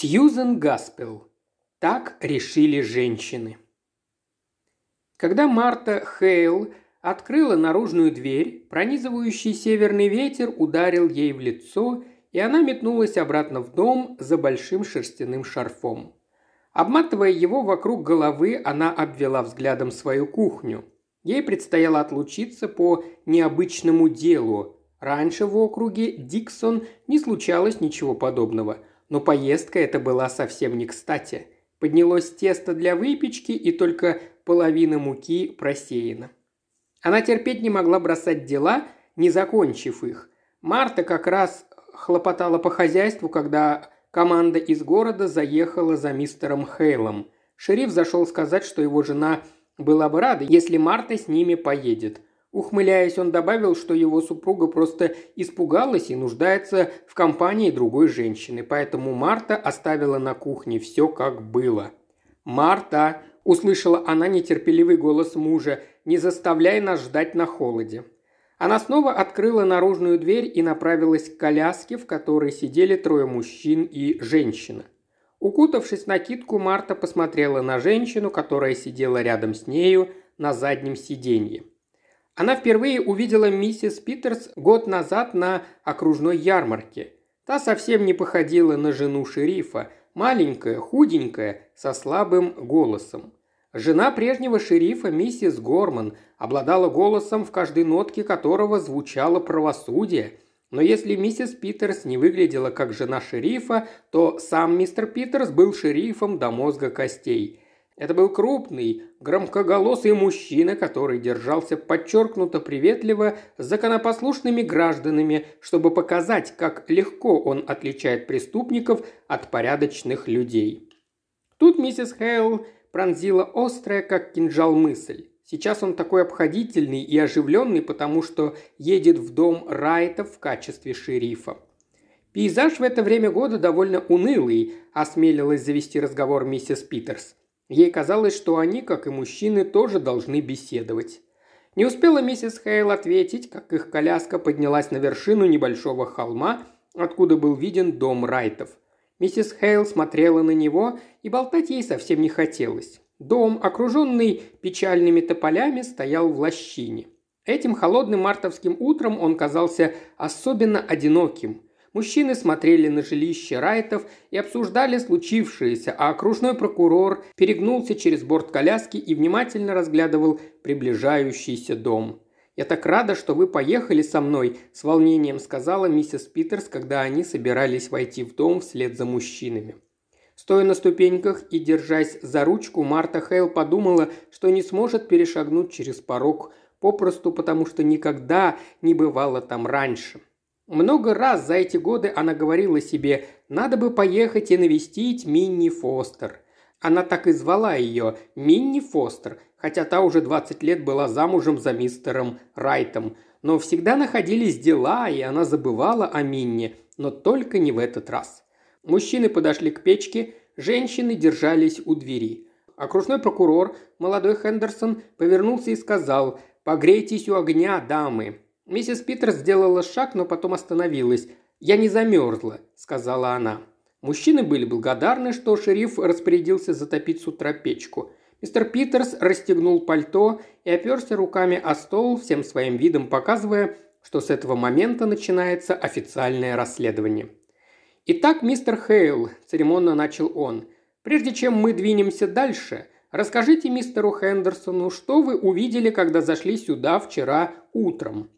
Сьюзен Гаспел. Так решили женщины. Когда Марта Хейл открыла наружную дверь, пронизывающий северный ветер ударил ей в лицо, и она метнулась обратно в дом за большим шерстяным шарфом. Обматывая его вокруг головы, она обвела взглядом свою кухню. Ей предстояло отлучиться по необычному делу. Раньше в округе Диксон не случалось ничего подобного, но поездка эта была совсем не кстати. Поднялось тесто для выпечки, и только половина муки просеяна. Она терпеть не могла бросать дела, не закончив их. Марта как раз хлопотала по хозяйству, когда команда из города заехала за мистером Хейлом. Шериф зашел сказать, что его жена была бы рада, если Марта с ними поедет. Ухмыляясь, он добавил, что его супруга просто испугалась и нуждается в компании другой женщины, поэтому Марта оставила на кухне все как было. «Марта!» – услышала она нетерпеливый голос мужа. «Не заставляй нас ждать на холоде». Она снова открыла наружную дверь и направилась к коляске, в которой сидели трое мужчин и женщина. Укутавшись в накидку, Марта посмотрела на женщину, которая сидела рядом с нею на заднем сиденье. Она впервые увидела миссис Питерс год назад на окружной ярмарке. Та совсем не походила на жену шерифа, маленькая, худенькая, со слабым голосом. Жена прежнего шерифа, миссис Горман, обладала голосом, в каждой нотке которого звучало правосудие. Но если миссис Питерс не выглядела как жена шерифа, то сам мистер Питерс был шерифом до мозга костей – это был крупный, громкоголосый мужчина, который держался подчеркнуто приветливо с законопослушными гражданами, чтобы показать, как легко он отличает преступников от порядочных людей. Тут миссис Хейл пронзила острая, как кинжал, мысль. Сейчас он такой обходительный и оживленный, потому что едет в дом Райтов в качестве шерифа. Пейзаж в это время года довольно унылый, осмелилась завести разговор миссис Питерс. Ей казалось, что они, как и мужчины, тоже должны беседовать. Не успела миссис Хейл ответить, как их коляска поднялась на вершину небольшого холма, откуда был виден дом Райтов. Миссис Хейл смотрела на него, и болтать ей совсем не хотелось. Дом, окруженный печальными тополями, стоял в лощине. Этим холодным мартовским утром он казался особенно одиноким. Мужчины смотрели на жилище Райтов и обсуждали случившееся, а окружной прокурор перегнулся через борт коляски и внимательно разглядывал приближающийся дом. «Я так рада, что вы поехали со мной», – с волнением сказала миссис Питерс, когда они собирались войти в дом вслед за мужчинами. Стоя на ступеньках и держась за ручку, Марта Хейл подумала, что не сможет перешагнуть через порог, попросту потому что никогда не бывало там раньше. Много раз за эти годы она говорила себе, надо бы поехать и навестить Минни Фостер. Она так и звала ее Минни Фостер, хотя та уже 20 лет была замужем за мистером Райтом. Но всегда находились дела, и она забывала о Минни, но только не в этот раз. Мужчины подошли к печке, женщины держались у двери. Окружной прокурор, молодой Хендерсон, повернулся и сказал «Погрейтесь у огня, дамы». Миссис Питер сделала шаг, но потом остановилась. «Я не замерзла», – сказала она. Мужчины были благодарны, что шериф распорядился затопить с утра печку. Мистер Питерс расстегнул пальто и оперся руками о стол, всем своим видом показывая, что с этого момента начинается официальное расследование. «Итак, мистер Хейл», – церемонно начал он, – «прежде чем мы двинемся дальше, расскажите мистеру Хендерсону, что вы увидели, когда зашли сюда вчера утром».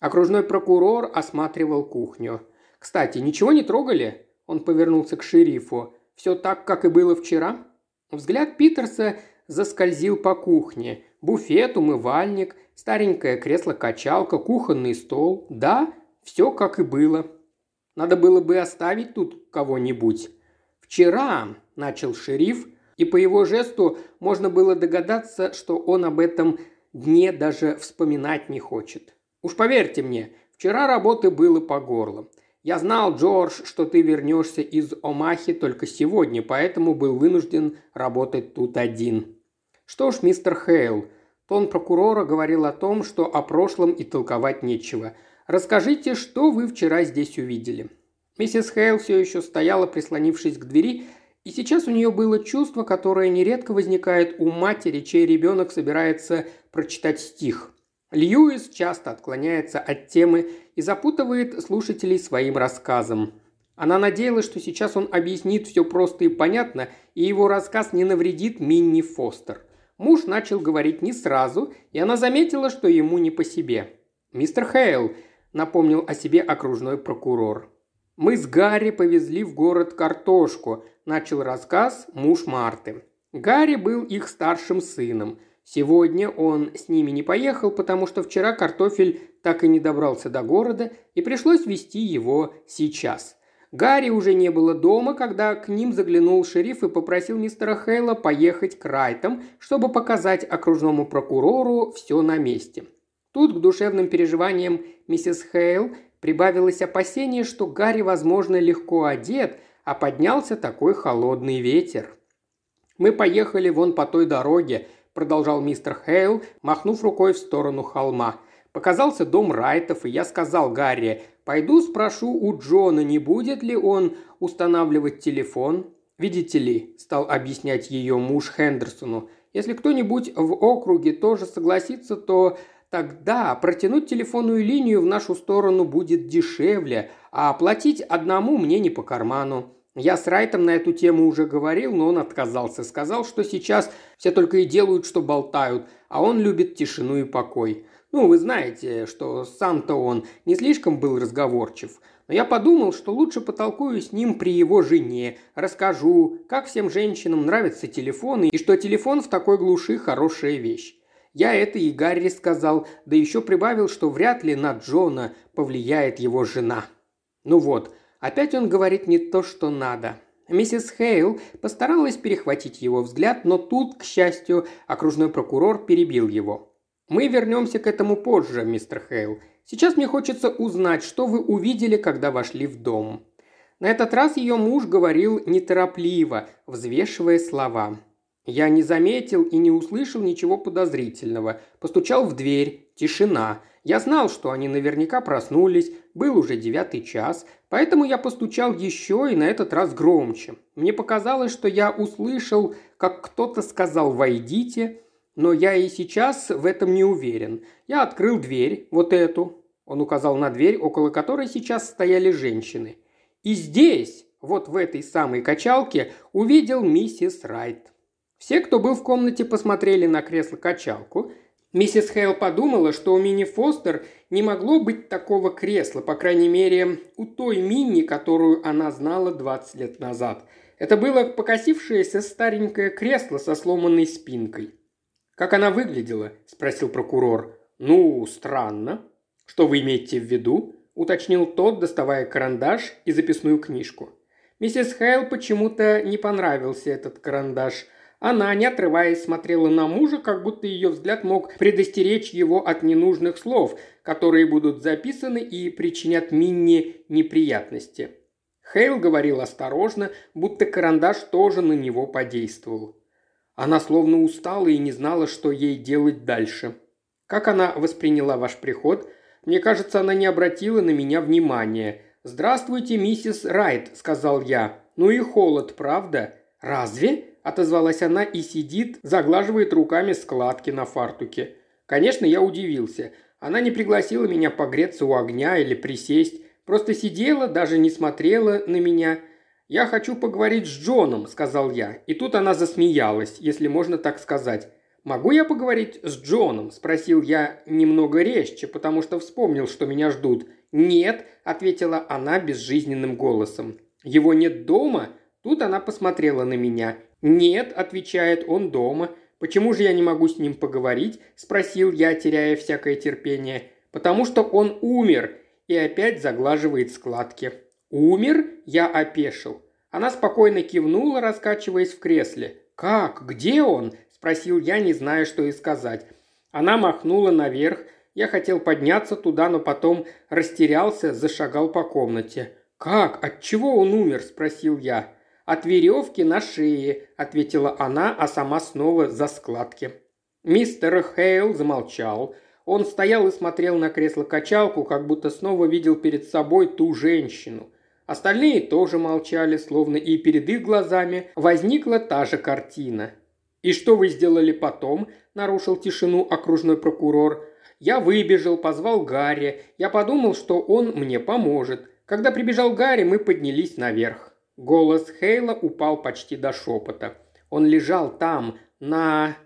Окружной прокурор осматривал кухню. «Кстати, ничего не трогали?» Он повернулся к шерифу. «Все так, как и было вчера?» Взгляд Питерса заскользил по кухне. Буфет, умывальник, старенькое кресло-качалка, кухонный стол. Да, все как и было. Надо было бы оставить тут кого-нибудь. «Вчера», – начал шериф, и по его жесту можно было догадаться, что он об этом дне даже вспоминать не хочет. Уж поверьте мне, вчера работы было по горло. Я знал, Джордж, что ты вернешься из Омахи только сегодня, поэтому был вынужден работать тут один. Что ж, мистер Хейл, тон прокурора говорил о том, что о прошлом и толковать нечего. Расскажите, что вы вчера здесь увидели. Миссис Хейл все еще стояла, прислонившись к двери, и сейчас у нее было чувство, которое нередко возникает у матери, чей ребенок собирается прочитать стих. Льюис часто отклоняется от темы и запутывает слушателей своим рассказом. Она надеялась, что сейчас он объяснит все просто и понятно, и его рассказ не навредит Минни Фостер. Муж начал говорить не сразу, и она заметила, что ему не по себе. «Мистер Хейл», – напомнил о себе окружной прокурор. «Мы с Гарри повезли в город картошку», – начал рассказ муж Марты. Гарри был их старшим сыном. Сегодня он с ними не поехал, потому что вчера картофель так и не добрался до города, и пришлось вести его сейчас. Гарри уже не было дома, когда к ним заглянул шериф и попросил мистера Хейла поехать к Райтам, чтобы показать окружному прокурору все на месте. Тут к душевным переживаниям миссис Хейл прибавилось опасение, что Гарри, возможно, легко одет, а поднялся такой холодный ветер. «Мы поехали вон по той дороге», – продолжал мистер Хейл, махнув рукой в сторону холма. Показался дом Райтов, и я сказал Гарри, Пойду спрошу у Джона, не будет ли он устанавливать телефон. Видите ли, стал объяснять ее муж Хендерсону, если кто-нибудь в округе тоже согласится, то тогда протянуть телефонную линию в нашу сторону будет дешевле, а оплатить одному мне не по карману. Я с Райтом на эту тему уже говорил, но он отказался. Сказал, что сейчас все только и делают, что болтают, а он любит тишину и покой. Ну, вы знаете, что сам-то он не слишком был разговорчив. Но я подумал, что лучше потолкую с ним при его жене, расскажу, как всем женщинам нравятся телефоны и что телефон в такой глуши хорошая вещь. Я это и Гарри сказал, да еще прибавил, что вряд ли на Джона повлияет его жена. Ну вот, опять он говорит не то, что надо. Миссис Хейл постаралась перехватить его взгляд, но тут, к счастью, окружной прокурор перебил его. Мы вернемся к этому позже, мистер Хейл. Сейчас мне хочется узнать, что вы увидели, когда вошли в дом». На этот раз ее муж говорил неторопливо, взвешивая слова. Я не заметил и не услышал ничего подозрительного. Постучал в дверь. Тишина. Я знал, что они наверняка проснулись. Был уже девятый час. Поэтому я постучал еще и на этот раз громче. Мне показалось, что я услышал, как кто-то сказал «войдите», но я и сейчас в этом не уверен. Я открыл дверь, вот эту. Он указал на дверь, около которой сейчас стояли женщины. И здесь, вот в этой самой качалке, увидел миссис Райт. Все, кто был в комнате, посмотрели на кресло-качалку. Миссис Хейл подумала, что у Мини Фостер не могло быть такого кресла, по крайней мере, у той Мини, которую она знала 20 лет назад. Это было покосившееся старенькое кресло со сломанной спинкой. «Как она выглядела?» – спросил прокурор. «Ну, странно». «Что вы имеете в виду?» – уточнил тот, доставая карандаш и записную книжку. Миссис Хейл почему-то не понравился этот карандаш. Она, не отрываясь, смотрела на мужа, как будто ее взгляд мог предостеречь его от ненужных слов, которые будут записаны и причинят Минни неприятности. Хейл говорил осторожно, будто карандаш тоже на него подействовал. Она словно устала и не знала, что ей делать дальше. Как она восприняла ваш приход? Мне кажется, она не обратила на меня внимания. «Здравствуйте, миссис Райт», – сказал я. «Ну и холод, правда?» «Разве?» – отозвалась она и сидит, заглаживает руками складки на фартуке. Конечно, я удивился. Она не пригласила меня погреться у огня или присесть. Просто сидела, даже не смотрела на меня. «Я хочу поговорить с Джоном», – сказал я. И тут она засмеялась, если можно так сказать. «Могу я поговорить с Джоном?» – спросил я немного резче, потому что вспомнил, что меня ждут. «Нет», – ответила она безжизненным голосом. «Его нет дома?» Тут она посмотрела на меня. «Нет», – отвечает, – «он дома». «Почему же я не могу с ним поговорить?» – спросил я, теряя всякое терпение. «Потому что он умер», и опять заглаживает складки. «Умер?» – я опешил. Она спокойно кивнула, раскачиваясь в кресле. «Как? Где он?» – спросил я, не зная, что и сказать. Она махнула наверх. Я хотел подняться туда, но потом растерялся, зашагал по комнате. «Как? От чего он умер?» – спросил я. «От веревки на шее», – ответила она, а сама снова за складки. Мистер Хейл замолчал. Он стоял и смотрел на кресло-качалку, как будто снова видел перед собой ту женщину – Остальные тоже молчали, словно и перед их глазами возникла та же картина. «И что вы сделали потом?» – нарушил тишину окружной прокурор. «Я выбежал, позвал Гарри. Я подумал, что он мне поможет. Когда прибежал Гарри, мы поднялись наверх». Голос Хейла упал почти до шепота. Он лежал там, на...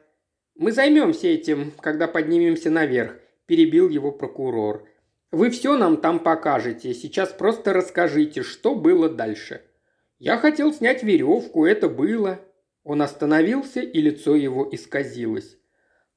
«Мы займемся этим, когда поднимемся наверх», – перебил его прокурор. «Вы все нам там покажете. Сейчас просто расскажите, что было дальше». «Я хотел снять веревку, это было». Он остановился, и лицо его исказилось.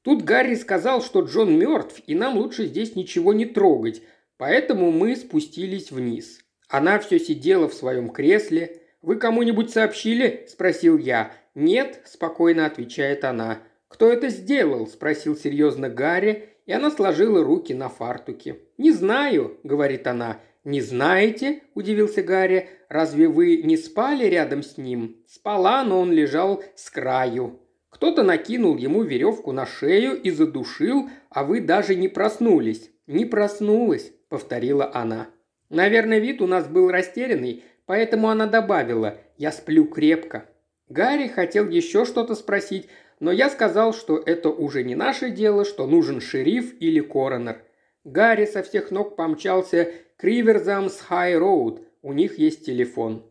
Тут Гарри сказал, что Джон мертв, и нам лучше здесь ничего не трогать, поэтому мы спустились вниз. Она все сидела в своем кресле. «Вы кому-нибудь сообщили?» – спросил я. «Нет», – спокойно отвечает она. «Кто это сделал?» – спросил серьезно Гарри, и она сложила руки на фартуке. «Не знаю», – говорит она. «Не знаете?» – удивился Гарри. «Разве вы не спали рядом с ним?» «Спала, но он лежал с краю». Кто-то накинул ему веревку на шею и задушил, а вы даже не проснулись. «Не проснулась», – повторила она. Наверное, вид у нас был растерянный, поэтому она добавила «Я сплю крепко». Гарри хотел еще что-то спросить, но я сказал, что это уже не наше дело, что нужен шериф или коронер. Гарри со всех ног помчался к Риверзамс Хай Роуд, у них есть телефон.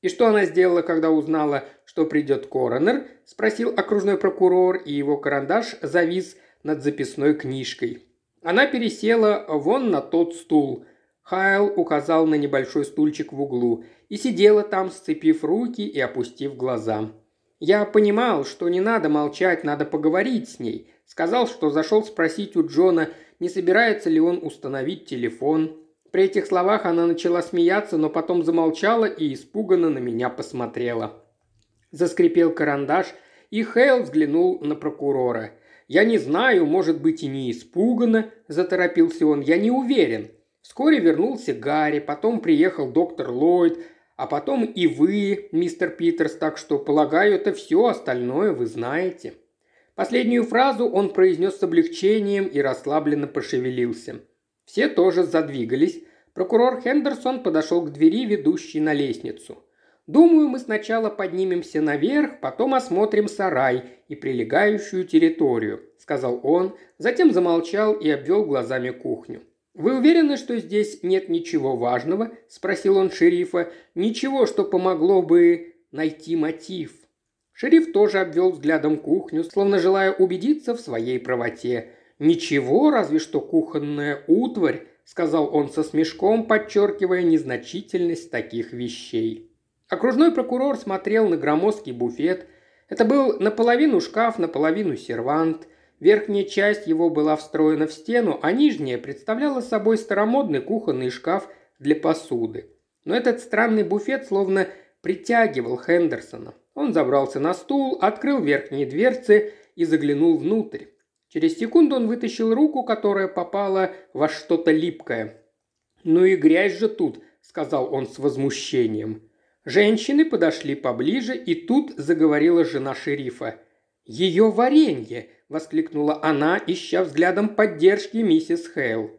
«И что она сделала, когда узнала, что придет коронер?» – спросил окружной прокурор, и его карандаш завис над записной книжкой. Она пересела вон на тот стул. Хайл указал на небольшой стульчик в углу и сидела там, сцепив руки и опустив глаза. Я понимал, что не надо молчать, надо поговорить с ней. Сказал, что зашел спросить у Джона, не собирается ли он установить телефон. При этих словах она начала смеяться, но потом замолчала и испуганно на меня посмотрела. Заскрипел карандаш, и Хейл взглянул на прокурора. «Я не знаю, может быть и не испуганно», – заторопился он, – «я не уверен. Вскоре вернулся Гарри, потом приехал доктор Ллойд, а потом и вы, мистер Питерс, так что, полагаю, это все остальное вы знаете». Последнюю фразу он произнес с облегчением и расслабленно пошевелился. Все тоже задвигались. Прокурор Хендерсон подошел к двери, ведущей на лестницу. «Думаю, мы сначала поднимемся наверх, потом осмотрим сарай и прилегающую территорию», – сказал он, затем замолчал и обвел глазами кухню. «Вы уверены, что здесь нет ничего важного?» – спросил он шерифа. «Ничего, что помогло бы найти мотив». Шериф тоже обвел взглядом кухню, словно желая убедиться в своей правоте. «Ничего, разве что кухонная утварь», – сказал он со смешком, подчеркивая незначительность таких вещей. Окружной прокурор смотрел на громоздкий буфет. Это был наполовину шкаф, наполовину сервант – Верхняя часть его была встроена в стену, а нижняя представляла собой старомодный кухонный шкаф для посуды. Но этот странный буфет словно притягивал Хендерсона. Он забрался на стул, открыл верхние дверцы и заглянул внутрь. Через секунду он вытащил руку, которая попала во что-то липкое. «Ну и грязь же тут», — сказал он с возмущением. Женщины подошли поближе, и тут заговорила жена шерифа. «Ее варенье!» – воскликнула она, ища взглядом поддержки миссис Хейл.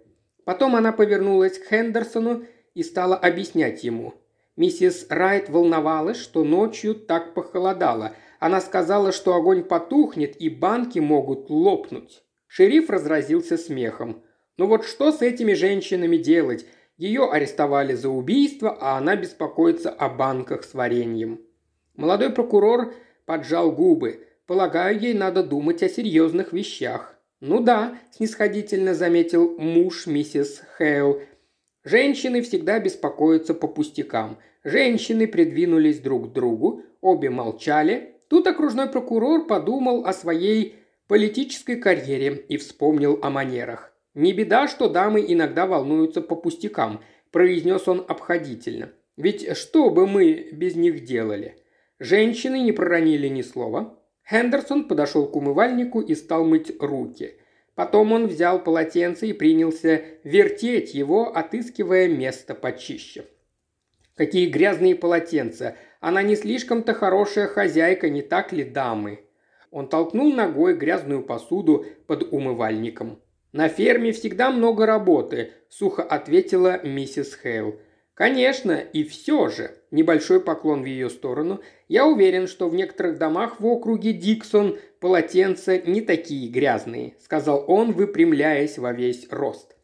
Потом она повернулась к Хендерсону и стала объяснять ему. Миссис Райт волновалась, что ночью так похолодало. Она сказала, что огонь потухнет и банки могут лопнуть. Шериф разразился смехом. «Ну вот что с этими женщинами делать? Ее арестовали за убийство, а она беспокоится о банках с вареньем». Молодой прокурор поджал губы. Полагаю, ей надо думать о серьезных вещах. Ну да, снисходительно заметил муж миссис Хейл. Женщины всегда беспокоятся по пустякам. Женщины придвинулись друг к другу, обе молчали. Тут окружной прокурор подумал о своей политической карьере и вспомнил о манерах. «Не беда, что дамы иногда волнуются по пустякам», – произнес он обходительно. «Ведь что бы мы без них делали?» Женщины не проронили ни слова, Хендерсон подошел к умывальнику и стал мыть руки. Потом он взял полотенце и принялся вертеть его, отыскивая место почище. «Какие грязные полотенца! Она не слишком-то хорошая хозяйка, не так ли, дамы?» Он толкнул ногой грязную посуду под умывальником. «На ферме всегда много работы», – сухо ответила миссис Хейл. Конечно, и все же, небольшой поклон в ее сторону, я уверен, что в некоторых домах в округе Диксон полотенца не такие грязные, сказал он, выпрямляясь во весь рост.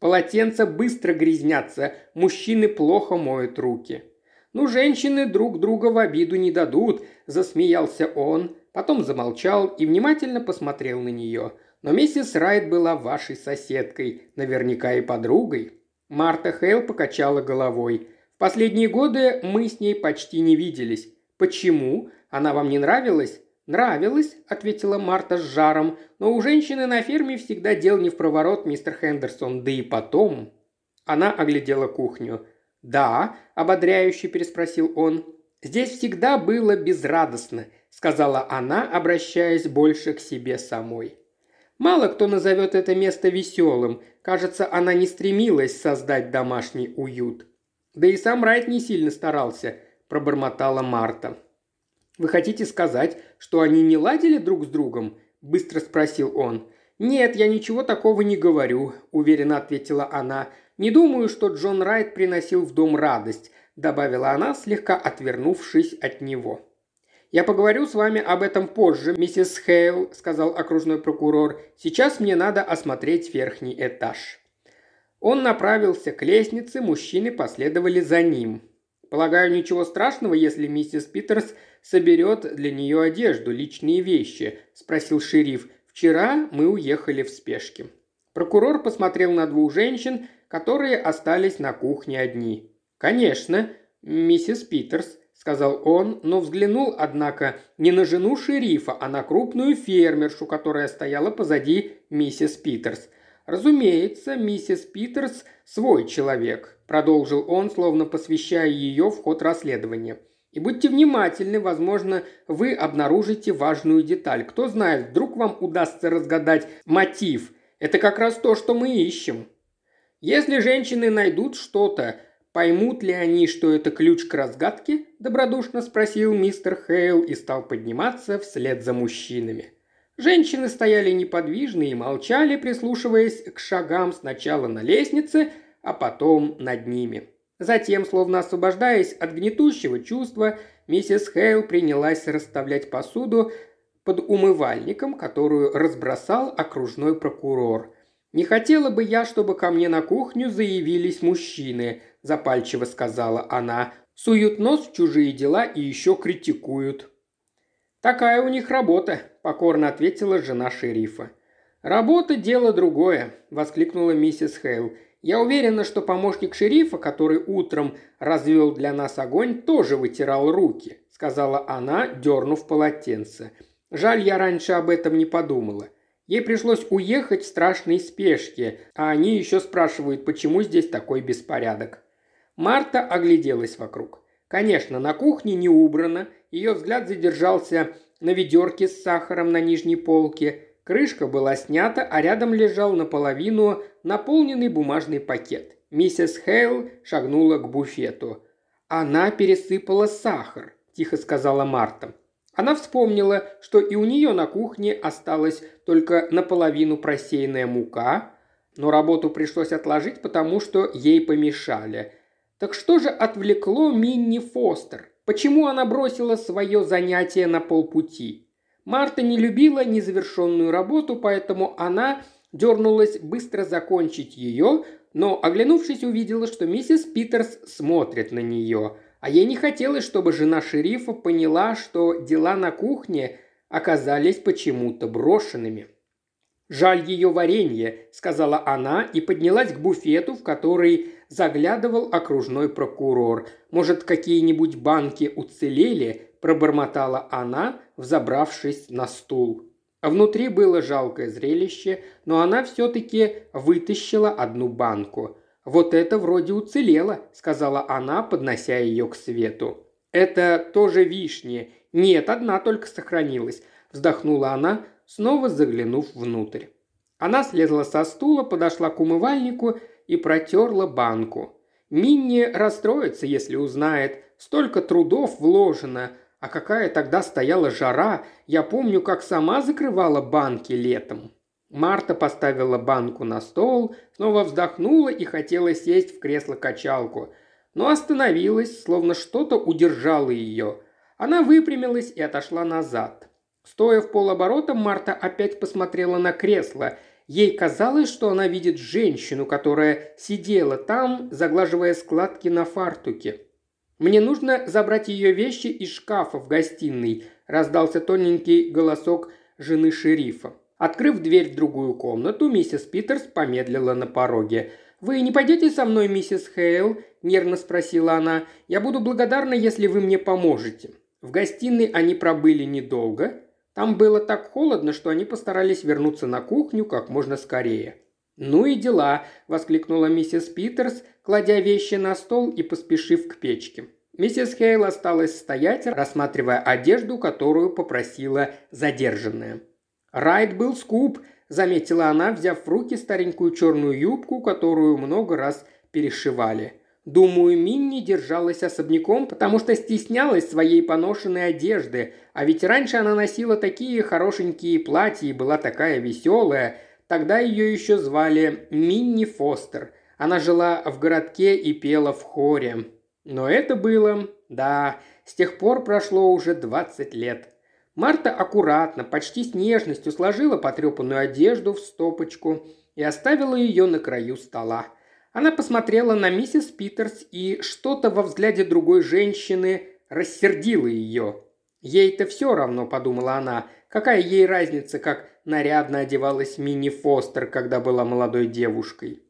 Полотенца быстро грязнятся, мужчины плохо моют руки. «Ну, женщины друг друга в обиду не дадут», – засмеялся он, потом замолчал и внимательно посмотрел на нее. «Но миссис Райт была вашей соседкой, наверняка и подругой». Марта Хейл покачала головой. «В последние годы мы с ней почти не виделись. Почему? Она вам не нравилась?» «Нравилась», – ответила Марта с жаром, – «но у женщины на ферме всегда дел не в проворот, мистер Хендерсон, да и потом». Она оглядела кухню. «Да», – ободряюще переспросил он. «Здесь всегда было безрадостно», – сказала она, обращаясь больше к себе самой. Мало кто назовет это место веселым. Кажется, она не стремилась создать домашний уют. Да и сам Райт не сильно старался, пробормотала Марта. «Вы хотите сказать, что они не ладили друг с другом?» – быстро спросил он. «Нет, я ничего такого не говорю», – уверенно ответила она. «Не думаю, что Джон Райт приносил в дом радость», – добавила она, слегка отвернувшись от него. «Я поговорю с вами об этом позже, миссис Хейл», – сказал окружной прокурор. «Сейчас мне надо осмотреть верхний этаж». Он направился к лестнице, мужчины последовали за ним. «Полагаю, ничего страшного, если миссис Питерс соберет для нее одежду, личные вещи?» – спросил шериф. «Вчера мы уехали в спешке». Прокурор посмотрел на двух женщин, которые остались на кухне одни. «Конечно, миссис Питерс», сказал он, но взглянул, однако, не на жену шерифа, а на крупную фермершу, которая стояла позади миссис Питерс. «Разумеется, миссис Питерс – свой человек», – продолжил он, словно посвящая ее в ход расследования. «И будьте внимательны, возможно, вы обнаружите важную деталь. Кто знает, вдруг вам удастся разгадать мотив. Это как раз то, что мы ищем». Если женщины найдут что-то, Поймут ли они, что это ключ к разгадке? Добродушно спросил мистер Хейл и стал подниматься вслед за мужчинами. Женщины стояли неподвижно и молчали, прислушиваясь к шагам сначала на лестнице, а потом над ними. Затем, словно освобождаясь от гнетущего чувства, миссис Хейл принялась расставлять посуду под умывальником, которую разбросал окружной прокурор. «Не хотела бы я, чтобы ко мне на кухню заявились мужчины», – запальчиво сказала она. «Суют нос в чужие дела и еще критикуют». «Такая у них работа», – покорно ответила жена шерифа. «Работа – дело другое», – воскликнула миссис Хейл. «Я уверена, что помощник шерифа, который утром развел для нас огонь, тоже вытирал руки», – сказала она, дернув полотенце. «Жаль, я раньше об этом не подумала. Ей пришлось уехать в страшной спешке, а они еще спрашивают, почему здесь такой беспорядок. Марта огляделась вокруг. Конечно, на кухне не убрано, ее взгляд задержался на ведерке с сахаром на нижней полке. Крышка была снята, а рядом лежал наполовину наполненный бумажный пакет. Миссис Хейл шагнула к буфету. «Она пересыпала сахар», – тихо сказала Марта. Она вспомнила, что и у нее на кухне осталась только наполовину просеянная мука, но работу пришлось отложить, потому что ей помешали. Так что же отвлекло Минни Фостер? Почему она бросила свое занятие на полпути? Марта не любила незавершенную работу, поэтому она дернулась быстро закончить ее, но, оглянувшись, увидела, что миссис Питерс смотрит на нее – а ей не хотелось, чтобы жена шерифа поняла, что дела на кухне оказались почему-то брошенными. «Жаль ее варенье», – сказала она и поднялась к буфету, в который заглядывал окружной прокурор. «Может, какие-нибудь банки уцелели?» – пробормотала она, взобравшись на стул. Внутри было жалкое зрелище, но она все-таки вытащила одну банку. «Вот это вроде уцелело», – сказала она, поднося ее к свету. «Это тоже вишни. Нет, одна только сохранилась», – вздохнула она, снова заглянув внутрь. Она слезла со стула, подошла к умывальнику и протерла банку. Минни расстроится, если узнает. Столько трудов вложено, а какая тогда стояла жара. Я помню, как сама закрывала банки летом. Марта поставила банку на стол, снова вздохнула и хотела сесть в кресло-качалку. но остановилась, словно что-то удержало ее. Она выпрямилась и отошла назад. Стоя в полоборота, Марта опять посмотрела на кресло. Ей казалось, что она видит женщину, которая сидела там, заглаживая складки на фартуке. «Мне нужно забрать ее вещи из шкафа в гостиной», – раздался тоненький голосок жены шерифа. Открыв дверь в другую комнату, миссис Питерс помедлила на пороге. «Вы не пойдете со мной, миссис Хейл?» – нервно спросила она. «Я буду благодарна, если вы мне поможете». В гостиной они пробыли недолго. Там было так холодно, что они постарались вернуться на кухню как можно скорее. «Ну и дела!» – воскликнула миссис Питерс, кладя вещи на стол и поспешив к печке. Миссис Хейл осталась стоять, рассматривая одежду, которую попросила задержанная. Райт был скуп, заметила она, взяв в руки старенькую черную юбку, которую много раз перешивали. Думаю, Минни держалась особняком, потому что стеснялась своей поношенной одежды, а ведь раньше она носила такие хорошенькие платья и была такая веселая. Тогда ее еще звали Минни Фостер. Она жила в городке и пела в хоре. Но это было... Да, с тех пор прошло уже 20 лет. Марта аккуратно, почти с нежностью сложила потрепанную одежду в стопочку и оставила ее на краю стола. Она посмотрела на миссис Питерс, и что-то во взгляде другой женщины рассердило ее. Ей-то все равно, подумала она, какая ей разница, как нарядно одевалась Мини Фостер, когда была молодой девушкой.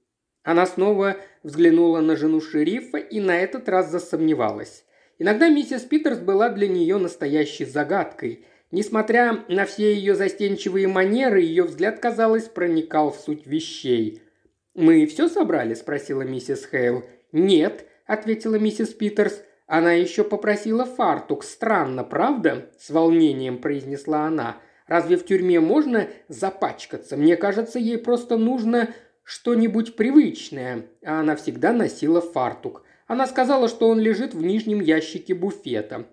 Она снова взглянула на жену шерифа и на этот раз засомневалась. Иногда миссис Питерс была для нее настоящей загадкой – Несмотря на все ее застенчивые манеры, ее взгляд, казалось, проникал в суть вещей. «Мы все собрали?» – спросила миссис Хейл. «Нет», – ответила миссис Питерс. «Она еще попросила фартук. Странно, правда?» – с волнением произнесла она. «Разве в тюрьме можно запачкаться? Мне кажется, ей просто нужно что-нибудь привычное, а она всегда носила фартук. Она сказала, что он лежит в нижнем ящике буфета.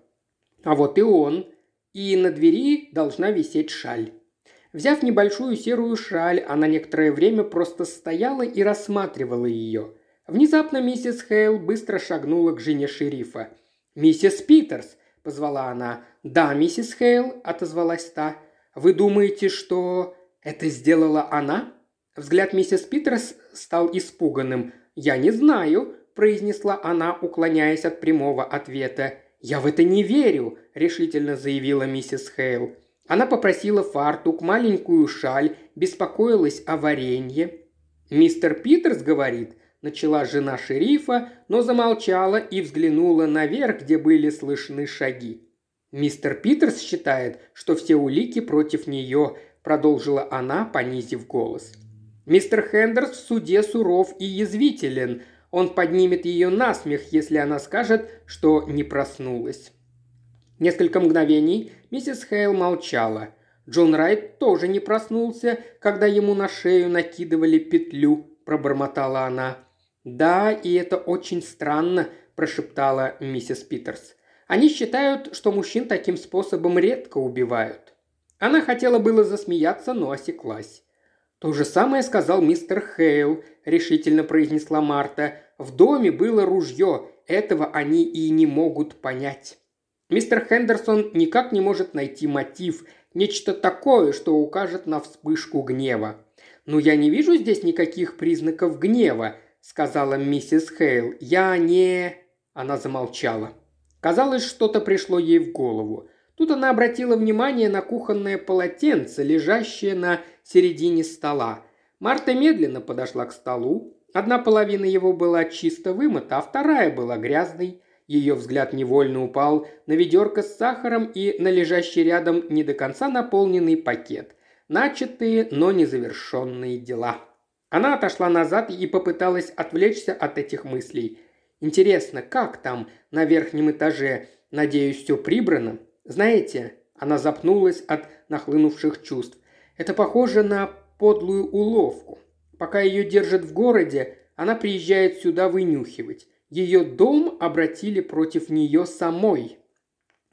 А вот и он и на двери должна висеть шаль. Взяв небольшую серую шаль, она некоторое время просто стояла и рассматривала ее. Внезапно миссис Хейл быстро шагнула к жене шерифа. «Миссис Питерс!» – позвала она. «Да, миссис Хейл», – отозвалась та. «Вы думаете, что это сделала она?» Взгляд миссис Питерс стал испуганным. «Я не знаю», – произнесла она, уклоняясь от прямого ответа. «Я в это не верю», – решительно заявила миссис Хейл. Она попросила фартук, маленькую шаль, беспокоилась о варенье. «Мистер Питерс говорит», – начала жена шерифа, но замолчала и взглянула наверх, где были слышны шаги. «Мистер Питерс считает, что все улики против нее», – продолжила она, понизив голос. «Мистер Хендерс в суде суров и язвителен. Он поднимет ее на смех, если она скажет, что не проснулась. Несколько мгновений миссис Хейл молчала. Джон Райт тоже не проснулся, когда ему на шею накидывали петлю, пробормотала она. «Да, и это очень странно», – прошептала миссис Питерс. «Они считают, что мужчин таким способом редко убивают». Она хотела было засмеяться, но осеклась. «То же самое сказал мистер Хейл», – решительно произнесла Марта. «В доме было ружье. Этого они и не могут понять». Мистер Хендерсон никак не может найти мотив, нечто такое, что укажет на вспышку гнева. «Но я не вижу здесь никаких признаков гнева», – сказала миссис Хейл. «Я не...» Она замолчала. Казалось, что-то пришло ей в голову. Тут она обратила внимание на кухонное полотенце, лежащее на середине стола. Марта медленно подошла к столу. Одна половина его была чисто вымыта, а вторая была грязной. Ее взгляд невольно упал на ведерко с сахаром и на лежащий рядом не до конца наполненный пакет. Начатые, но незавершенные дела. Она отошла назад и попыталась отвлечься от этих мыслей. Интересно, как там, на верхнем этаже? Надеюсь, все прибрано? Знаете, она запнулась от нахлынувших чувств. Это похоже на подлую уловку. Пока ее держат в городе, она приезжает сюда вынюхивать. Ее дом обратили против нее самой.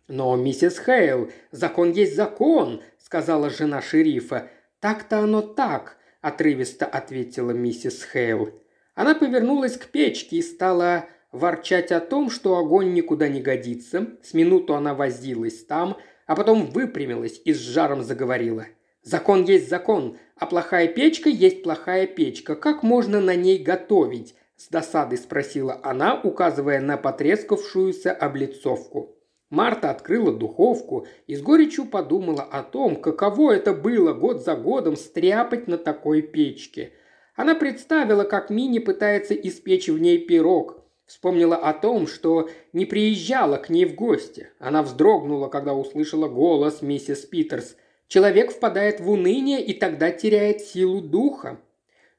«Но, миссис Хейл, закон есть закон», — сказала жена шерифа. «Так-то оно так», — отрывисто ответила миссис Хейл. Она повернулась к печке и стала ворчать о том, что огонь никуда не годится. С минуту она возилась там, а потом выпрямилась и с жаром заговорила. «Закон есть закон, а плохая печка есть плохая печка. Как можно на ней готовить?» С досадой спросила она, указывая на потрескавшуюся облицовку. Марта открыла духовку и с горечью подумала о том, каково это было год за годом стряпать на такой печке. Она представила, как Мини пытается испечь в ней пирог. Вспомнила о том, что не приезжала к ней в гости. Она вздрогнула, когда услышала голос миссис Питерс. Человек впадает в уныние и тогда теряет силу духа.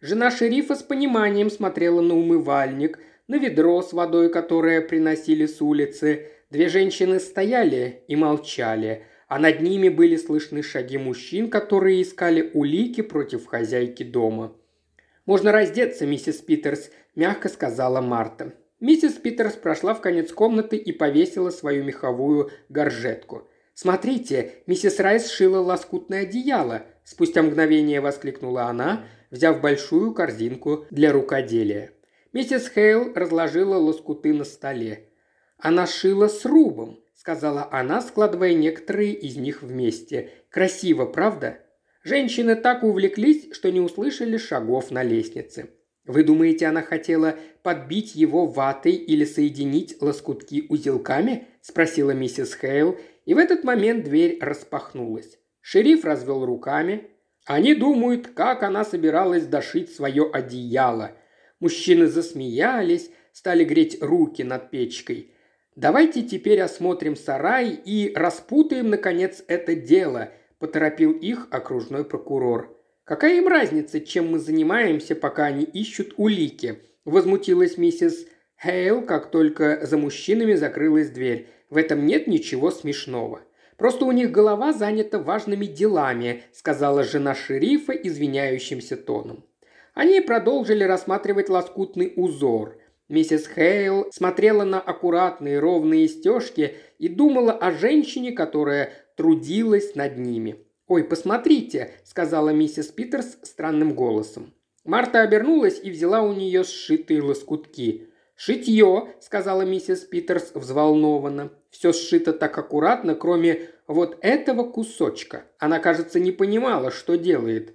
Жена шерифа с пониманием смотрела на умывальник, на ведро с водой, которое приносили с улицы. Две женщины стояли и молчали, а над ними были слышны шаги мужчин, которые искали улики против хозяйки дома. «Можно раздеться, миссис Питерс», – мягко сказала Марта. Миссис Питерс прошла в конец комнаты и повесила свою меховую горжетку. «Смотрите, миссис Райс шила лоскутное одеяло», – спустя мгновение воскликнула она, взяв большую корзинку для рукоделия. Миссис Хейл разложила лоскуты на столе. «Она шила с рубом», – сказала она, складывая некоторые из них вместе. «Красиво, правда?» Женщины так увлеклись, что не услышали шагов на лестнице. «Вы думаете, она хотела подбить его ватой или соединить лоскутки узелками?» – спросила миссис Хейл, и в этот момент дверь распахнулась. Шериф развел руками, они думают, как она собиралась дошить свое одеяло. Мужчины засмеялись, стали греть руки над печкой. «Давайте теперь осмотрим сарай и распутаем, наконец, это дело», – поторопил их окружной прокурор. «Какая им разница, чем мы занимаемся, пока они ищут улики?» – возмутилась миссис Хейл, как только за мужчинами закрылась дверь. «В этом нет ничего смешного». Просто у них голова занята важными делами», – сказала жена шерифа извиняющимся тоном. Они продолжили рассматривать лоскутный узор. Миссис Хейл смотрела на аккуратные ровные стежки и думала о женщине, которая трудилась над ними. «Ой, посмотрите», – сказала миссис Питерс странным голосом. Марта обернулась и взяла у нее сшитые лоскутки. «Шитье», – сказала миссис Питерс взволнованно. Все сшито так аккуратно, кроме вот этого кусочка. Она, кажется, не понимала, что делает.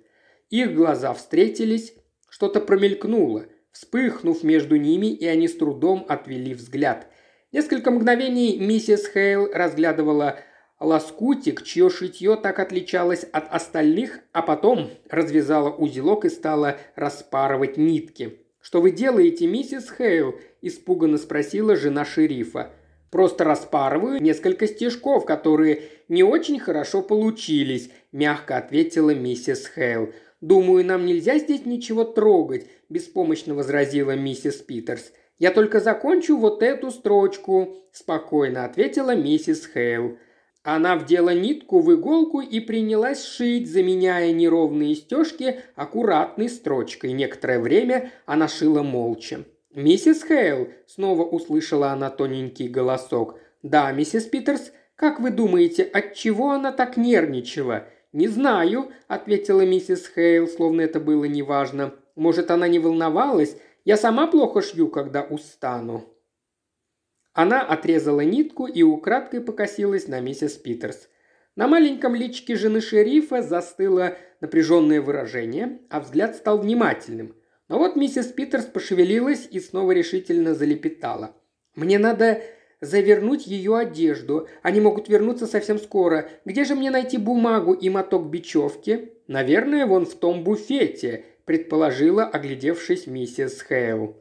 Их глаза встретились, что-то промелькнуло, вспыхнув между ними, и они с трудом отвели взгляд. Несколько мгновений миссис Хейл разглядывала лоскутик, чье шитье так отличалось от остальных, а потом развязала узелок и стала распарывать нитки. «Что вы делаете, миссис Хейл?» – испуганно спросила жена шерифа. Просто распарываю несколько стежков, которые не очень хорошо получились», – мягко ответила миссис Хейл. «Думаю, нам нельзя здесь ничего трогать», – беспомощно возразила миссис Питерс. «Я только закончу вот эту строчку», – спокойно ответила миссис Хейл. Она вдела нитку в иголку и принялась шить, заменяя неровные стежки аккуратной строчкой. Некоторое время она шила молча. «Миссис Хейл!» – снова услышала она тоненький голосок. «Да, миссис Питерс, как вы думаете, от чего она так нервничала?» «Не знаю», – ответила миссис Хейл, словно это было неважно. «Может, она не волновалась? Я сама плохо шью, когда устану». Она отрезала нитку и украдкой покосилась на миссис Питерс. На маленьком личике жены шерифа застыло напряженное выражение, а взгляд стал внимательным. Но вот миссис Питерс пошевелилась и снова решительно залепетала. «Мне надо завернуть ее одежду. Они могут вернуться совсем скоро. Где же мне найти бумагу и моток бечевки?» «Наверное, вон в том буфете», – предположила, оглядевшись миссис Хейл.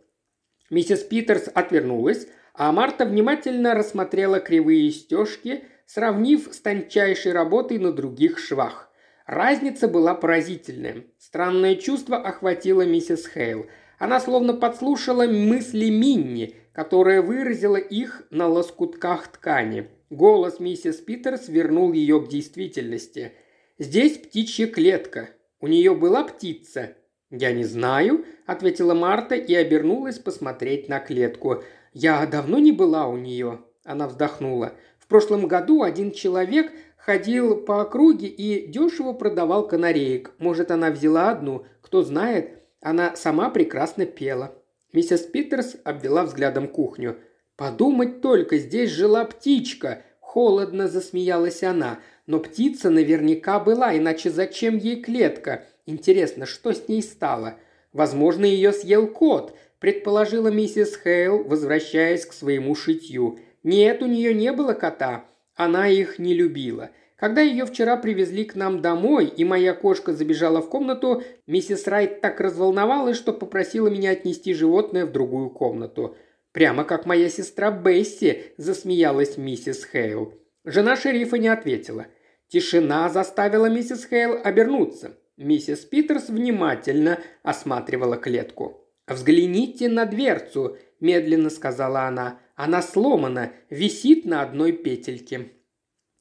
Миссис Питерс отвернулась, а Марта внимательно рассмотрела кривые стежки, сравнив с тончайшей работой на других швах. Разница была поразительная. Странное чувство охватило миссис Хейл. Она словно подслушала мысли Минни, которая выразила их на лоскутках ткани. Голос миссис Питерс вернул ее к действительности. «Здесь птичья клетка. У нее была птица?» «Я не знаю», – ответила Марта и обернулась посмотреть на клетку. «Я давно не была у нее». Она вздохнула. «В прошлом году один человек ходил по округе и дешево продавал канареек. Может, она взяла одну, кто знает, она сама прекрасно пела. Миссис Питерс обвела взглядом кухню. «Подумать только, здесь жила птичка!» Холодно засмеялась она. «Но птица наверняка была, иначе зачем ей клетка? Интересно, что с ней стало? Возможно, ее съел кот», предположила миссис Хейл, возвращаясь к своему шитью. «Нет, у нее не было кота. Она их не любила. Когда ее вчера привезли к нам домой, и моя кошка забежала в комнату, миссис Райт так разволновалась, что попросила меня отнести животное в другую комнату. Прямо как моя сестра Бесси, засмеялась миссис Хейл. Жена шерифа не ответила. Тишина заставила миссис Хейл обернуться. Миссис Питерс внимательно осматривала клетку. «Взгляните на дверцу», – медленно сказала она. «Она сломана, висит на одной петельке».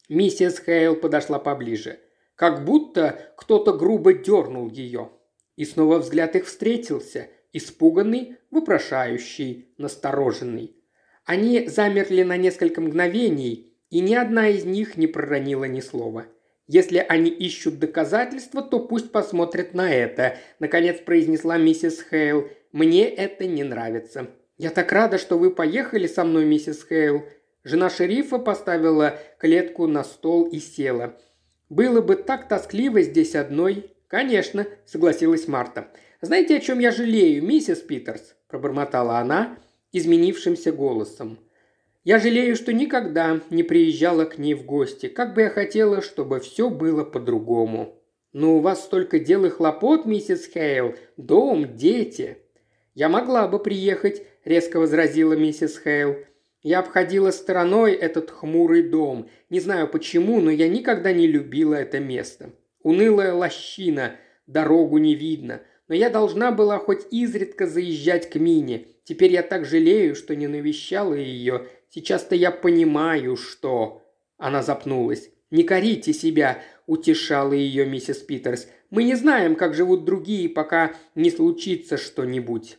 Миссис Хейл подошла поближе. Как будто кто-то грубо дернул ее. И снова взгляд их встретился. Испуганный, вопрошающий, настороженный. Они замерли на несколько мгновений, и ни одна из них не проронила ни слова. «Если они ищут доказательства, то пусть посмотрят на это», – наконец произнесла миссис Хейл. «Мне это не нравится». «Я так рада, что вы поехали со мной, миссис Хейл», Жена шерифа поставила клетку на стол и села. «Было бы так тоскливо здесь одной». «Конечно», – согласилась Марта. «Знаете, о чем я жалею, миссис Питерс?» – пробормотала она изменившимся голосом. «Я жалею, что никогда не приезжала к ней в гости. Как бы я хотела, чтобы все было по-другому». «Но у вас столько дел и хлопот, миссис Хейл. Дом, дети». «Я могла бы приехать», – резко возразила миссис Хейл. Я обходила стороной этот хмурый дом. Не знаю почему, но я никогда не любила это место. Унылая лощина, дорогу не видно. Но я должна была хоть изредка заезжать к Мине. Теперь я так жалею, что не навещала ее. Сейчас-то я понимаю, что...» Она запнулась. «Не корите себя», – утешала ее миссис Питерс. «Мы не знаем, как живут другие, пока не случится что-нибудь.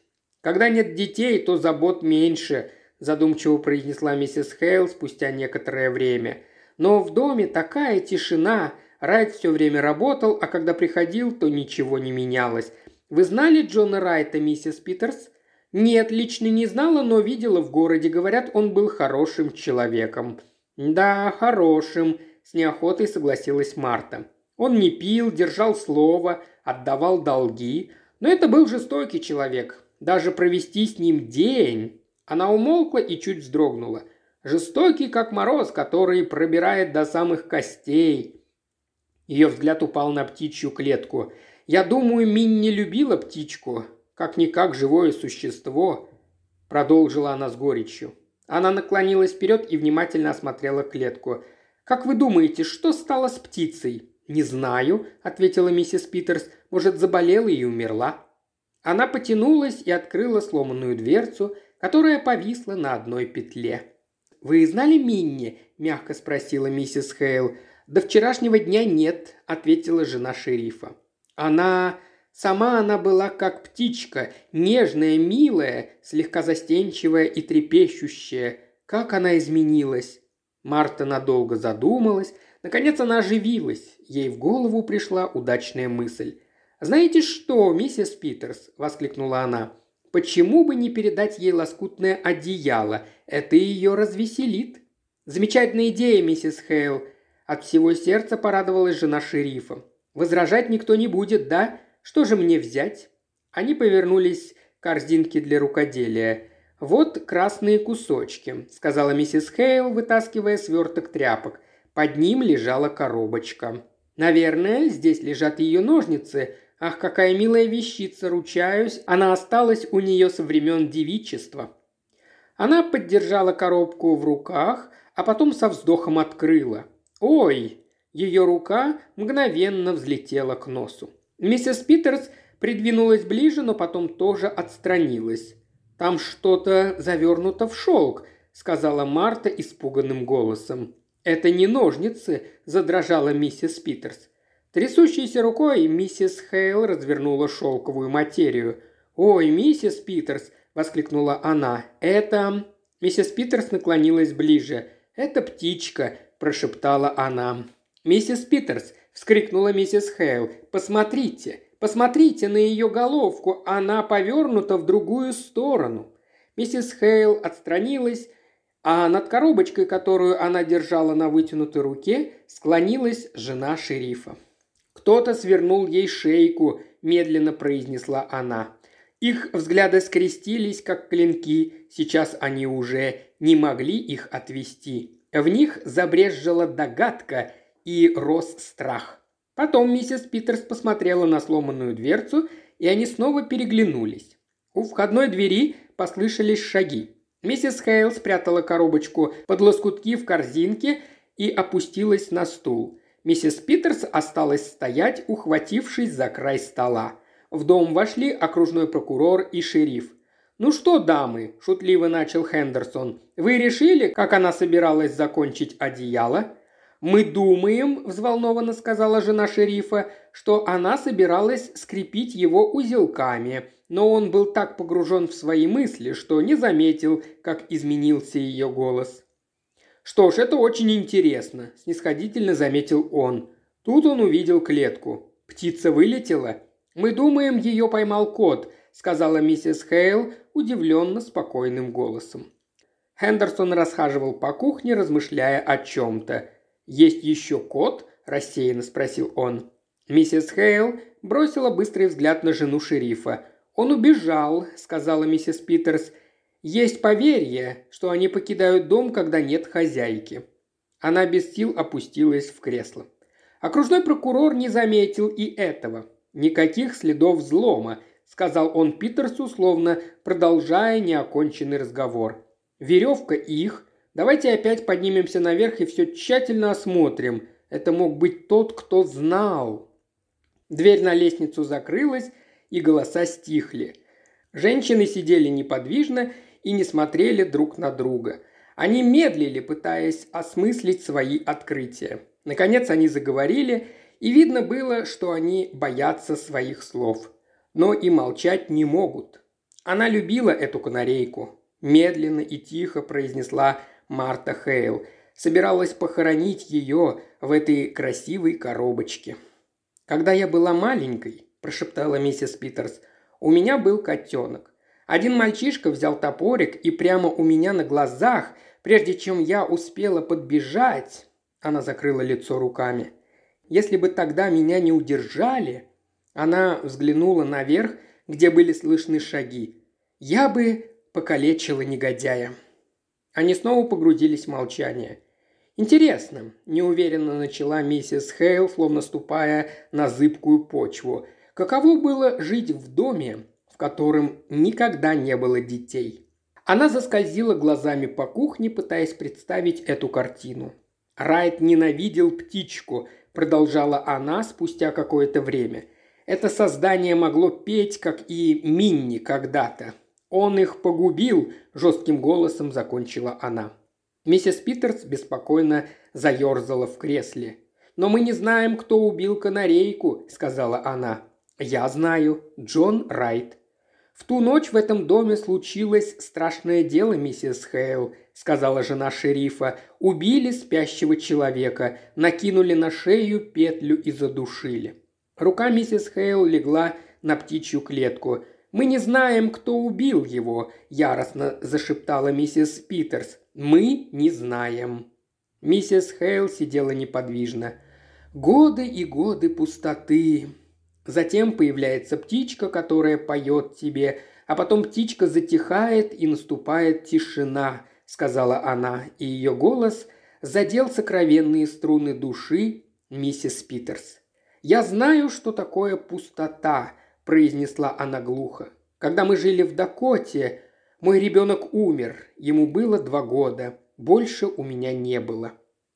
Когда нет детей, то забот меньше задумчиво произнесла миссис Хейл спустя некоторое время. Но в доме такая тишина. Райт все время работал, а когда приходил, то ничего не менялось. Вы знали Джона Райта, миссис Питерс? Нет, лично не знала, но видела в городе. Говорят, он был хорошим человеком. Да, хорошим, с неохотой согласилась Марта. Он не пил, держал слово, отдавал долги. Но это был жестокий человек. Даже провести с ним день она умолкла и чуть вздрогнула. Жестокий, как мороз, который пробирает до самых костей. Ее взгляд упал на птичью клетку. «Я думаю, Минни любила птичку, как-никак живое существо», – продолжила она с горечью. Она наклонилась вперед и внимательно осмотрела клетку. «Как вы думаете, что стало с птицей?» «Не знаю», – ответила миссис Питерс. «Может, заболела и умерла?» Она потянулась и открыла сломанную дверцу – которая повисла на одной петле. «Вы знали Минни?» – мягко спросила миссис Хейл. «До вчерашнего дня нет», – ответила жена шерифа. «Она... Сама она была как птичка, нежная, милая, слегка застенчивая и трепещущая. Как она изменилась!» Марта надолго задумалась. Наконец она оживилась. Ей в голову пришла удачная мысль. «Знаете что, миссис Питерс?» – воскликнула она. Почему бы не передать ей лоскутное одеяло? Это ее развеселит. Замечательная идея, миссис Хейл. От всего сердца порадовалась жена шерифа. Возражать никто не будет, да? Что же мне взять? Они повернулись к корзинке для рукоделия. «Вот красные кусочки», – сказала миссис Хейл, вытаскивая сверток тряпок. Под ним лежала коробочка. «Наверное, здесь лежат ее ножницы», Ах, какая милая вещица, ручаюсь, она осталась у нее со времен девичества. Она поддержала коробку в руках, а потом со вздохом открыла. «Ой!» Ее рука мгновенно взлетела к носу. Миссис Питерс придвинулась ближе, но потом тоже отстранилась. «Там что-то завернуто в шелк», — сказала Марта испуганным голосом. «Это не ножницы», — задрожала миссис Питерс. Трясущейся рукой миссис Хейл развернула шелковую материю. «Ой, миссис Питерс!» – воскликнула она. «Это...» Миссис Питерс наклонилась ближе. «Это птичка», – прошептала она. «Миссис Питерс!» – вскрикнула миссис Хейл. «Посмотрите! Посмотрите на ее головку, она повернута в другую сторону». Миссис Хейл отстранилась, а над коробочкой, которую она держала на вытянутой руке, склонилась жена шерифа. «Кто-то свернул ей шейку», – медленно произнесла она. Их взгляды скрестились, как клинки, сейчас они уже не могли их отвести. В них забрезжила догадка и рос страх. Потом миссис Питерс посмотрела на сломанную дверцу, и они снова переглянулись. У входной двери послышались шаги. Миссис Хейл спрятала коробочку под лоскутки в корзинке и опустилась на стул. Миссис Питерс осталась стоять, ухватившись за край стола. В дом вошли окружной прокурор и шериф. «Ну что, дамы?» – шутливо начал Хендерсон. «Вы решили, как она собиралась закончить одеяло?» «Мы думаем», – взволнованно сказала жена шерифа, что она собиралась скрепить его узелками, но он был так погружен в свои мысли, что не заметил, как изменился ее голос. «Что ж, это очень интересно», – снисходительно заметил он. Тут он увидел клетку. Птица вылетела. «Мы думаем, ее поймал кот», – сказала миссис Хейл удивленно спокойным голосом. Хендерсон расхаживал по кухне, размышляя о чем-то. «Есть еще кот?» – рассеянно спросил он. Миссис Хейл бросила быстрый взгляд на жену шерифа. «Он убежал», – сказала миссис Питерс. «Есть поверье, что они покидают дом, когда нет хозяйки». Она без сил опустилась в кресло. Окружной прокурор не заметил и этого. «Никаких следов взлома», – сказал он Питерсу, словно продолжая неоконченный разговор. «Веревка их, Давайте опять поднимемся наверх и все тщательно осмотрим. Это мог быть тот, кто знал. Дверь на лестницу закрылась, и голоса стихли. Женщины сидели неподвижно и не смотрели друг на друга. Они медлили, пытаясь осмыслить свои открытия. Наконец они заговорили, и видно было, что они боятся своих слов. Но и молчать не могут. Она любила эту канарейку. Медленно и тихо произнесла Марта Хейл. Собиралась похоронить ее в этой красивой коробочке. «Когда я была маленькой», – прошептала миссис Питерс, – «у меня был котенок. Один мальчишка взял топорик и прямо у меня на глазах, прежде чем я успела подбежать...» Она закрыла лицо руками. «Если бы тогда меня не удержали...» Она взглянула наверх, где были слышны шаги. «Я бы покалечила негодяя». Они снова погрузились в молчание. «Интересно», – неуверенно начала миссис Хейл, словно ступая на зыбкую почву. «Каково было жить в доме, котором никогда не было детей?» Она заскользила глазами по кухне, пытаясь представить эту картину. «Райт ненавидел птичку», – продолжала она спустя какое-то время. «Это создание могло петь, как и Минни когда-то. «Он их погубил», – жестким голосом закончила она. Миссис Питерс беспокойно заерзала в кресле. «Но мы не знаем, кто убил канарейку», – сказала она. «Я знаю. Джон Райт». «В ту ночь в этом доме случилось страшное дело, миссис Хейл», – сказала жена шерифа. «Убили спящего человека, накинули на шею петлю и задушили». Рука миссис Хейл легла на птичью клетку – «Мы не знаем, кто убил его», – яростно зашептала миссис Питерс. «Мы не знаем». Миссис Хейл сидела неподвижно. «Годы и годы пустоты». Затем появляется птичка, которая поет тебе, а потом птичка затихает и наступает тишина, сказала она, и ее голос задел сокровенные струны души миссис Питерс. «Я знаю, что такое пустота», произнесла она глухо. «Когда мы жили в Дакоте, мой ребенок умер, ему было два года, больше у меня не было».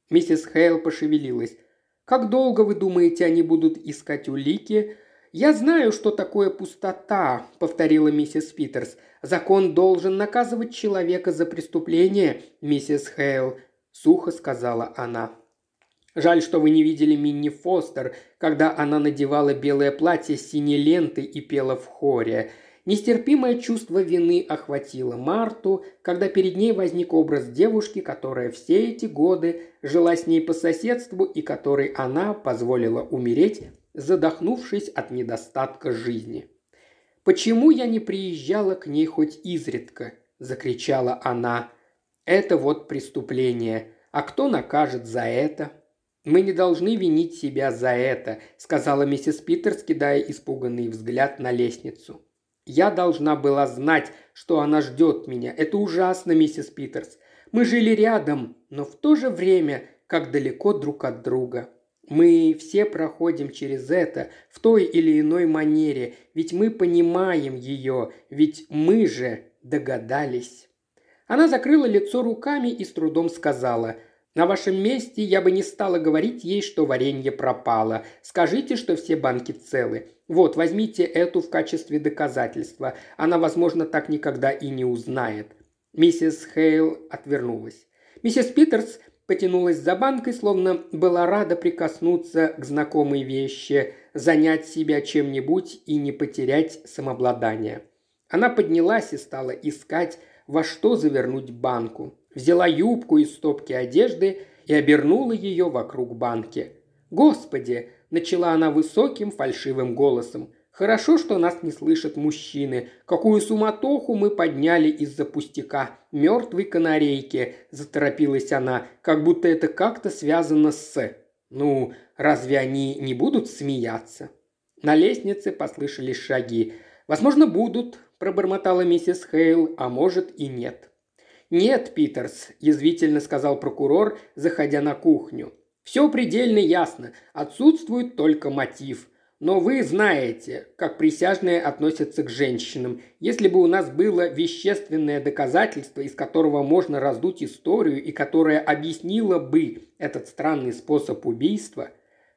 Миссис Хейл пошевелилась. «Как долго, вы думаете, они будут искать улики?» «Я знаю, что такое пустота», — повторила миссис Питерс. «Закон должен наказывать человека за преступление, миссис Хейл», — сухо сказала она. Жаль, что вы не видели Минни Фостер, когда она надевала белое платье с синей лентой и пела в хоре. Нестерпимое чувство вины охватило Марту, когда перед ней возник образ девушки, которая все эти годы жила с ней по соседству и которой она позволила умереть задохнувшись от недостатка жизни. «Почему я не приезжала к ней хоть изредка?» – закричала она. «Это вот преступление. А кто накажет за это?» «Мы не должны винить себя за это», – сказала миссис Питерс, кидая испуганный взгляд на лестницу. «Я должна была знать, что она ждет меня. Это ужасно, миссис Питерс. Мы жили рядом, но в то же время как далеко друг от друга. Мы все проходим через это в той или иной манере, ведь мы понимаем ее, ведь мы же догадались. Она закрыла лицо руками и с трудом сказала – на вашем месте я бы не стала говорить ей, что варенье пропало. Скажите, что все банки целы. Вот, возьмите эту в качестве доказательства. Она, возможно, так никогда и не узнает». Миссис Хейл отвернулась. Миссис Питерс потянулась за банкой, словно была рада прикоснуться к знакомой вещи, занять себя чем-нибудь и не потерять самообладание. Она поднялась и стала искать, во что завернуть банку. Взяла юбку из стопки одежды и обернула ее вокруг банки. «Господи!» – начала она высоким фальшивым голосом. Хорошо, что нас не слышат мужчины. Какую суматоху мы подняли из-за пустяка. Мертвой канарейки, заторопилась она, как будто это как-то связано с... Ну, разве они не будут смеяться? На лестнице послышались шаги. «Возможно, будут», – пробормотала миссис Хейл, – «а может и нет». «Нет, Питерс», – язвительно сказал прокурор, заходя на кухню. «Все предельно ясно. Отсутствует только мотив. Но вы знаете, как присяжные относятся к женщинам. Если бы у нас было вещественное доказательство, из которого можно раздуть историю и которое объяснило бы этот странный способ убийства,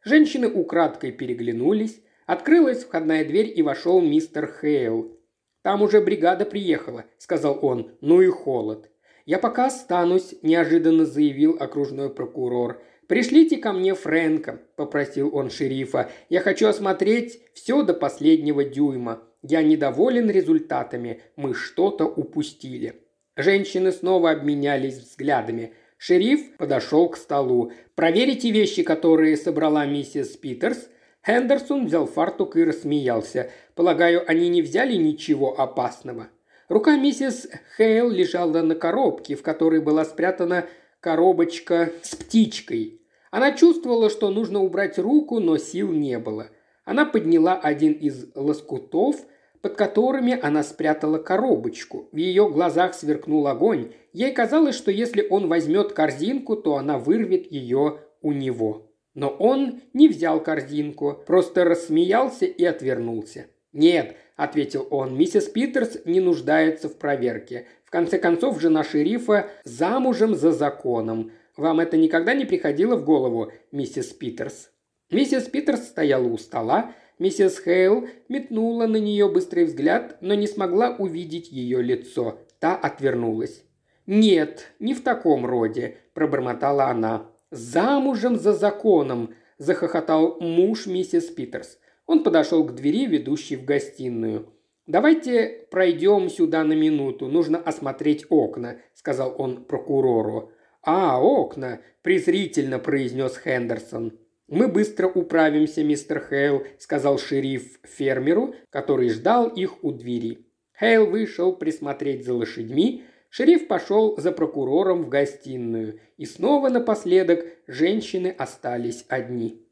женщины украдкой переглянулись, открылась входная дверь и вошел мистер Хейл. «Там уже бригада приехала», – сказал он, – «ну и холод». «Я пока останусь», – неожиданно заявил окружной прокурор – «Пришлите ко мне Фрэнка», – попросил он шерифа. «Я хочу осмотреть все до последнего дюйма. Я недоволен результатами. Мы что-то упустили». Женщины снова обменялись взглядами. Шериф подошел к столу. «Проверите вещи, которые собрала миссис Питерс». Хендерсон взял фартук и рассмеялся. «Полагаю, они не взяли ничего опасного». Рука миссис Хейл лежала на коробке, в которой была спрятана коробочка с птичкой. Она чувствовала, что нужно убрать руку, но сил не было. Она подняла один из лоскутов, под которыми она спрятала коробочку. В ее глазах сверкнул огонь. Ей казалось, что если он возьмет корзинку, то она вырвет ее у него. Но он не взял корзинку, просто рассмеялся и отвернулся. «Нет», – ответил он, – «миссис Питерс не нуждается в проверке конце концов, жена шерифа замужем за законом. Вам это никогда не приходило в голову, миссис Питерс?» Миссис Питерс стояла у стола, миссис Хейл метнула на нее быстрый взгляд, но не смогла увидеть ее лицо. Та отвернулась. «Нет, не в таком роде», – пробормотала она. «Замужем за законом», – захохотал муж миссис Питерс. Он подошел к двери, ведущей в гостиную. «Давайте пройдем сюда на минуту, нужно осмотреть окна», – сказал он прокурору. «А, окна», – презрительно произнес Хендерсон. «Мы быстро управимся, мистер Хейл», – сказал шериф фермеру, который ждал их у двери. Хейл вышел присмотреть за лошадьми, шериф пошел за прокурором в гостиную, и снова напоследок женщины остались одни.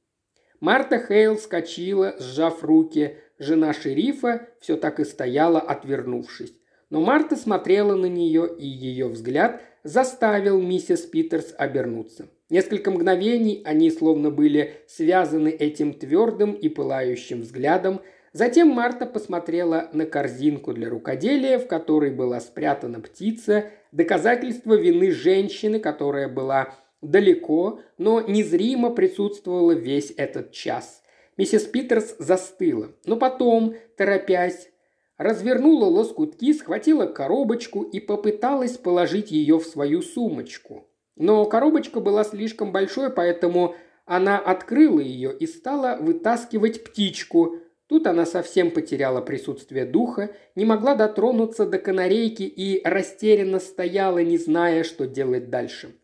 Марта Хейл скочила, сжав руки, Жена шерифа все так и стояла, отвернувшись. Но Марта смотрела на нее, и ее взгляд заставил миссис Питерс обернуться. Несколько мгновений они словно были связаны этим твердым и пылающим взглядом. Затем Марта посмотрела на корзинку для рукоделия, в которой была спрятана птица, доказательство вины женщины, которая была далеко, но незримо присутствовала весь этот час. Миссис Питерс застыла, но потом, торопясь, развернула лоскутки, схватила коробочку и попыталась положить ее в свою сумочку. Но коробочка была слишком большой, поэтому она открыла ее и стала вытаскивать птичку. Тут она совсем потеряла присутствие духа, не могла дотронуться до канарейки и растерянно стояла, не зная, что делать дальше.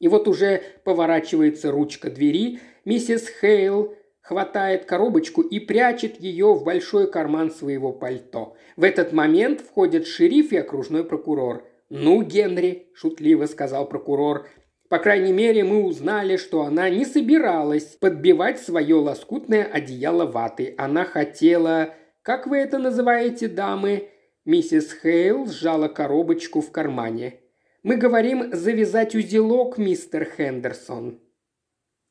И вот уже поворачивается ручка двери, миссис Хейл хватает коробочку и прячет ее в большой карман своего пальто. В этот момент входят шериф и окружной прокурор. «Ну, Генри», – шутливо сказал прокурор, – «по крайней мере, мы узнали, что она не собиралась подбивать свое лоскутное одеяло ваты. Она хотела... Как вы это называете, дамы?» Миссис Хейл сжала коробочку в кармане. «Мы говорим завязать узелок, мистер Хендерсон»,